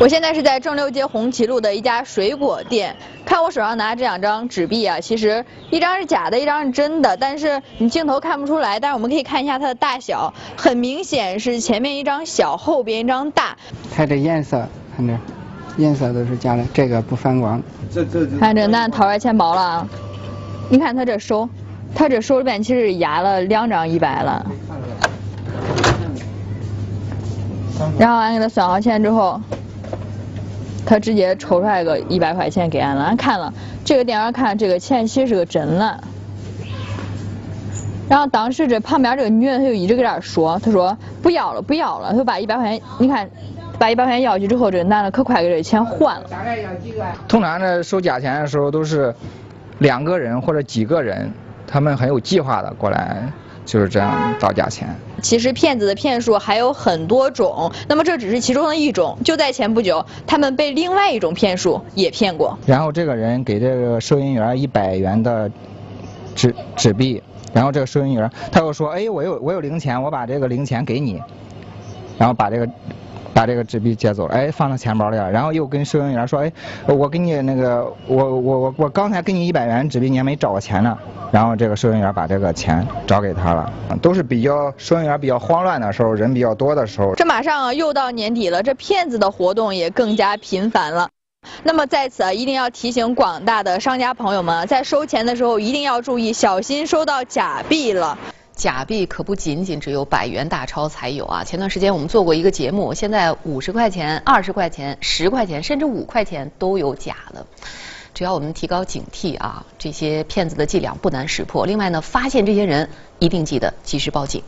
我现在是在正六街红旗路的一家水果店，看我手上拿这两张纸币啊，其实一张是假的，一张是真的，但是你镜头看不出来，但是我们可以看一下它的大小，很明显是前面一张小，后边一张大。它这颜色，看这，颜色都是假的，这个不反光。这这看这男掏出来钱包了啊，你看他这手，他这手里边其实压了两张一百了。然后俺给他算好钱之后。他直接抽出来个一百块钱给俺了，俺看了这个店员看这个钱其实是个真的。然后当时这旁边这个女的她就一直搁这说，她说不要了不要了，她把一百块钱你看把一百块钱要去之后，这个男的可快给这钱还了。大概要几个通常这收假钱的时候都是两个人或者几个人，他们很有计划的过来。就是这样造假钱。其实骗子的骗术还有很多种，那么这只是其中的一种。就在前不久，他们被另外一种骗术也骗过。然后这个人给这个收银员一百元的纸纸币，然后这个收银员他又说，哎，我有我有零钱，我把这个零钱给你，然后把这个。把这个纸币接走了，哎，放到钱包里了。然后又跟收银员说，哎，我给你那个，我我我我刚才给你一百元纸币，你还没找我钱呢。然后这个收银员把这个钱找给他了。都是比较收银员比较慌乱的时候，人比较多的时候。这马上又到年底了，这骗子的活动也更加频繁了。那么在此啊，一定要提醒广大的商家朋友们，在收钱的时候一定要注意，小心收到假币了。假币可不仅仅只有百元大钞才有啊！前段时间我们做过一个节目，现在五十块钱、二十块钱、十块钱，甚至五块钱都有假的。只要我们提高警惕啊，这些骗子的伎俩不难识破。另外呢，发现这些人一定记得及时报警。